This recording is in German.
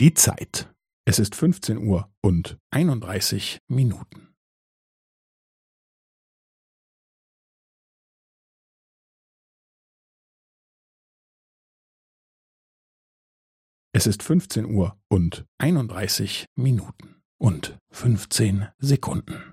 Die Zeit. Es ist 15 Uhr und 31 Minuten. Es ist 15 Uhr und 31 Minuten und 15 Sekunden.